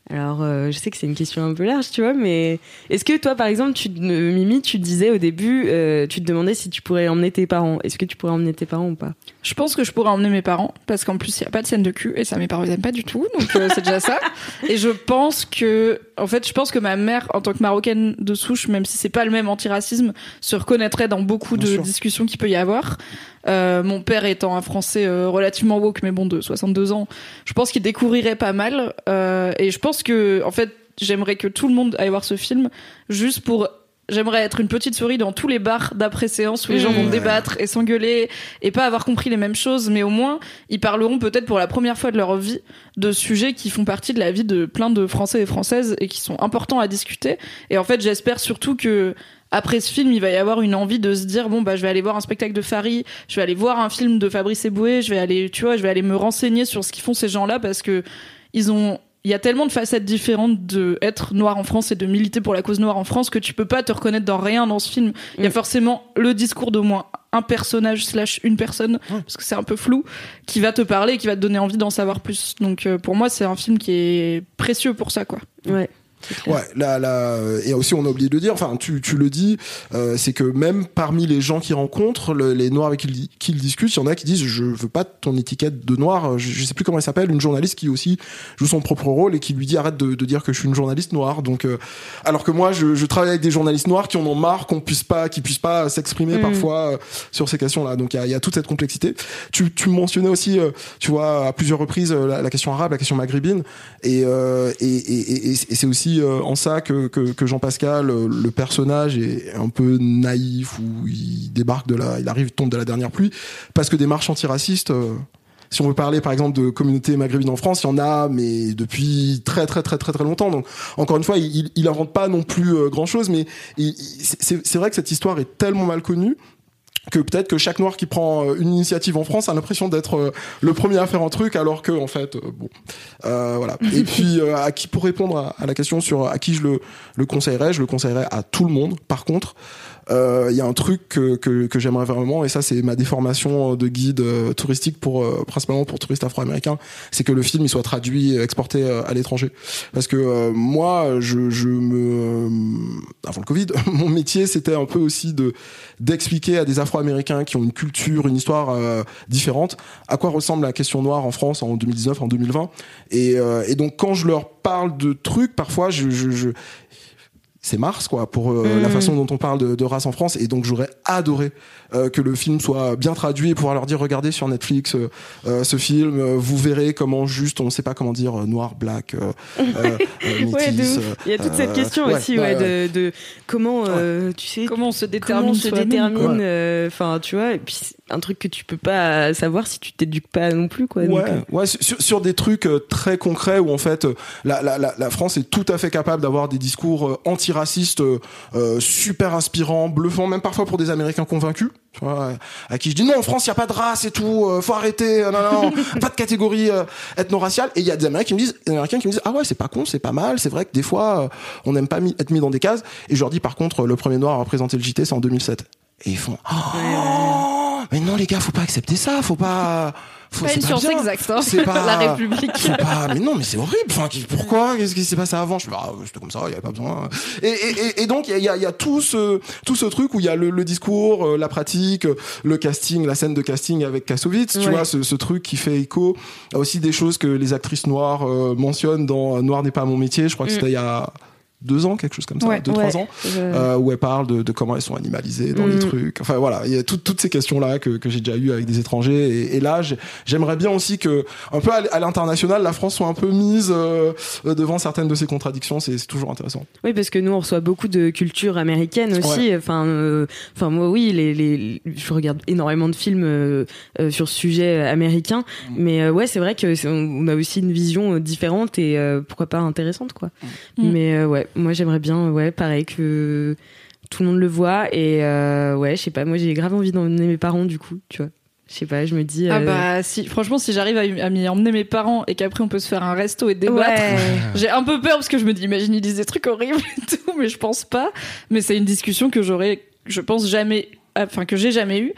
Alors, euh, je sais que c'est une question un peu large, tu vois, mais est-ce que toi, par exemple, tu, Mimi, tu disais au début, euh, tu te demandais si tu pourrais emmener tes parents. Est-ce que tu pourrais emmener tes parents ou pas? Je pense que je pourrais emmener mes parents, parce qu'en plus, il n'y a pas de scène de cul, et ça, mes parents n'aiment pas du tout, donc euh, c'est déjà ça. Et je pense que, en fait, je pense que ma mère, en tant que marocaine de souche, même si c'est pas le même antiracisme, se reconnaîtrait dans beaucoup de discussions qu'il peut y avoir. Euh, mon père étant un Français euh, relativement woke, mais bon, de 62 ans, je pense qu'il découvrirait pas mal. Euh, et je pense que, en fait, j'aimerais que tout le monde aille voir ce film, juste pour J'aimerais être une petite souris dans tous les bars d'après-séance où les gens vont mmh. débattre et s'engueuler et pas avoir compris les mêmes choses, mais au moins ils parleront peut-être pour la première fois de leur vie de sujets qui font partie de la vie de plein de Français et Françaises et qui sont importants à discuter. Et en fait, j'espère surtout que après ce film, il va y avoir une envie de se dire bon bah je vais aller voir un spectacle de Farid, je vais aller voir un film de Fabrice Eboué, je vais aller tu vois, je vais aller me renseigner sur ce qu'ils font ces gens-là parce que ils ont il y a tellement de facettes différentes de être noir en France et de militer pour la cause noire en France que tu peux pas te reconnaître dans rien dans ce film. Il y a mm. forcément le discours d'au moins un personnage slash une personne parce que c'est un peu flou qui va te parler et qui va te donner envie d'en savoir plus. Donc euh, pour moi c'est un film qui est précieux pour ça quoi. Ouais. Ouais, là, là, et aussi on a oublié de le dire, enfin tu, tu le dis, euh, c'est que même parmi les gens qui rencontrent, les noirs avec qui, qui ils discutent, il y en a qui disent je veux pas ton étiquette de noir, je, je sais plus comment elle s'appelle, une journaliste qui aussi joue son propre rôle et qui lui dit arrête de, de dire que je suis une journaliste noire. Donc euh, alors que moi je, je, travaille avec des journalistes noirs qui en ont marre qu'on puisse pas, qui puissent pas s'exprimer mm. parfois euh, sur ces questions-là. Donc il y a, y a, toute cette complexité. Tu, tu mentionnais aussi, tu vois, à plusieurs reprises la, la, question arabe, la question maghrébine, et, et, et, et c'est aussi euh, en ça que, que, Jean Pascal, euh, le personnage est un peu naïf ou il débarque de la, il arrive, tombe de la dernière pluie parce que des marches antiracistes. Euh, si on veut parler par exemple de communautés maghrébines en France, il y en a, mais depuis très très très très très longtemps. Donc encore une fois, il, il invente pas non plus grand chose, mais c'est vrai que cette histoire est tellement mal connue que peut-être que chaque noir qui prend euh, une initiative en France a l'impression d'être euh, le premier à faire un truc alors que en fait euh, bon. Euh, voilà. Et puis à qui pour répondre à, la question sur à qui je le, le conseillerais je le conseillerais à tout le monde. Par contre il y a un truc que, que, que j'aimerais vraiment, et ça c'est ma déformation de guide euh, touristique pour euh, principalement pour touristes afro-américains, c'est que le film il soit traduit, exporté à l'étranger. Parce que moi, je, je me avant le Covid, mon métier c'était un peu aussi de d'expliquer à des Afro-Américains qui ont une culture, une histoire différente, à quoi ressemble la question noire en France en 2019, en 2020. Et, et donc quand je leur parle de trucs, parfois je, je, je c'est Mars quoi pour euh, la mm. façon dont on parle de, de, race en France. Et donc j'aurais adoré euh, que le film soit bien traduit et pouvoir leur dire regardez sur Netflix euh, euh ce film vous verrez comment juste on ne sait pas comment dire noir black métis, il y a toute cette question aussi ouais, de, de, comment tu sais comment on se détermine comment on se détermine enfin tu vois et puis un truc que tu peux pas savoir si tu t'éduques pas non plus quoi ouais, ouais sur, sur, des trucs très concrets où en fait la, la, la, la France est tout à fait capable d'avoir des discours anti raciste euh, super inspirant, bluffant, même parfois pour des Américains convaincus. Tu vois, à qui je dis non en France il y a pas de race et tout euh, faut arrêter euh, non non pas de catégorie ethno-raciale. Et il y a des Américains qui me disent des Américains qui me disent ah ouais c'est pas con c'est pas mal c'est vrai que des fois on n'aime pas être mis dans des cases. Et je leur dis par contre le premier noir à représenter le JT c'est en 2007 et ils font oh, mais non les gars faut pas accepter ça faut pas c'est pas une science exacte, hein. C'est pas la République. Pas, mais non, mais c'est horrible. Enfin, pourquoi Qu'est-ce qui s'est passé avant Je ah, c'était comme ça, il y avait pas besoin. Et, et, et donc il y a, y a, tout ce tout ce truc où il y a le, le, discours, euh, la pratique, le casting, la scène de casting avec Kassovitz, tu vois, ce, ce, truc qui fait écho aussi des choses que les actrices noires euh, mentionnent dans Noir n'est pas mon métier. Je crois que mm. c'était il y a deux ans, quelque chose comme ça, deux, trois ans, euh, où elle parle de, de, comment elles sont animalisées dans les mm. trucs. Enfin voilà, il y a toutes ces questions-là que, que j'ai déjà eues avec des étrangers. Et, et là, j'aimerais bien aussi que, un peu à l'international, la France soit un peu mise euh, devant certaines de ces contradictions. C'est toujours intéressant. Oui, parce que nous, on reçoit beaucoup de culture américaine aussi. Enfin, euh, enfin moi, oui, les, les, je regarde énormément de films euh, sur ce sujet américain. Mm. Mais ouais, c'est vrai que on a aussi une vision différente et pourquoi pas intéressante, quoi. Mm. Mais ouais, moi j'aimerais bien, ouais, pareil que tout le monde le voit et euh, ouais, je sais pas, moi j'ai grave envie d'emmener mes parents du coup, tu vois. Je sais pas, je me dis. Ah euh, bah si, franchement, si j'arrive à, m'y emmener mes parents et qu'après on peut se faire un resto et débattre, j'ai un peu peur parce que je me dis, imagine ils disent des trucs horribles et tout, mais je pense pas. Mais c'est une discussion que j'aurais, je pense jamais, enfin que j'ai jamais eu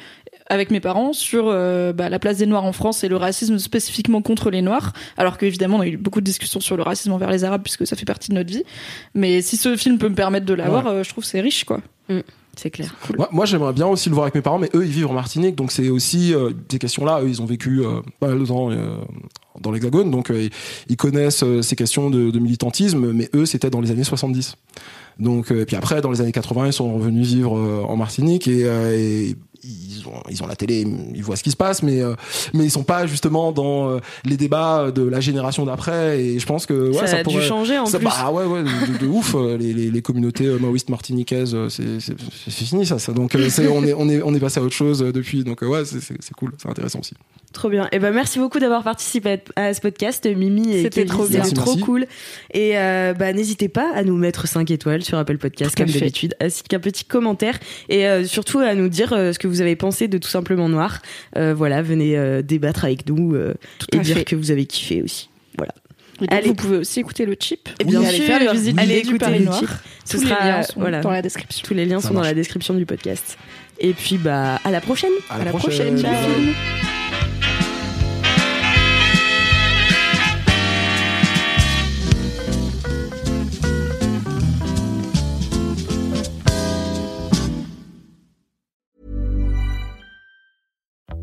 avec mes parents sur euh, bah, la place des Noirs en France et le racisme spécifiquement contre les Noirs. Alors qu'évidemment, on a eu beaucoup de discussions sur le racisme envers les Arabes puisque ça fait partie de notre vie. Mais si ce film peut me permettre de l'avoir, euh, je trouve c'est riche, quoi. Mm. C'est clair. Moi, j'aimerais bien aussi le voir avec mes parents, mais eux, ils vivent en Martinique, donc c'est aussi euh, ces questions-là. Eux, ils ont vécu pas mal de temps dans l'Hexagone, donc ils connaissent ces questions de, de, militantisme, mais eux, c'était dans les années 70. Donc, et puis après, dans les années 80, ils sont revenus vivre en Martinique et, et ils ont, ils ont la télé, ils voient ce qui se passe, mais euh, mais ils sont pas justement dans euh, les débats de la génération d'après. Et je pense que ouais, ça, a dû changer en plus. Bah ouais, ouais, de, ouf. Euh, les, les, les communautés maoïstes martiniquaises, c'est fini ça. ça. Donc c'est on est on est on est passé à autre chose depuis. Donc ouais, c'est cool, c'est intéressant aussi. Trop bien. Et eh ben merci beaucoup d'avoir participé à ce podcast, Mimi. C'était trop bien, trop cool. Et bah n'hésitez pas à nous mettre 5 étoiles sur Apple Podcast comme d'habitude, ainsi qu'un petit commentaire et surtout à nous dire ce que vous avez pensé de Tout simplement Noir. Euh, voilà, venez euh, débattre avec nous euh, et dire que vous avez kiffé aussi. Voilà. Allez. Vous pouvez aussi écouter le chip. Et bien allez faire les visites allez écouter le chip. Ce Tous sera les liens sont voilà. dans la description. Tous les liens sont dans la description du podcast. Et puis bah à la prochaine. À la, prochaine. prochaine.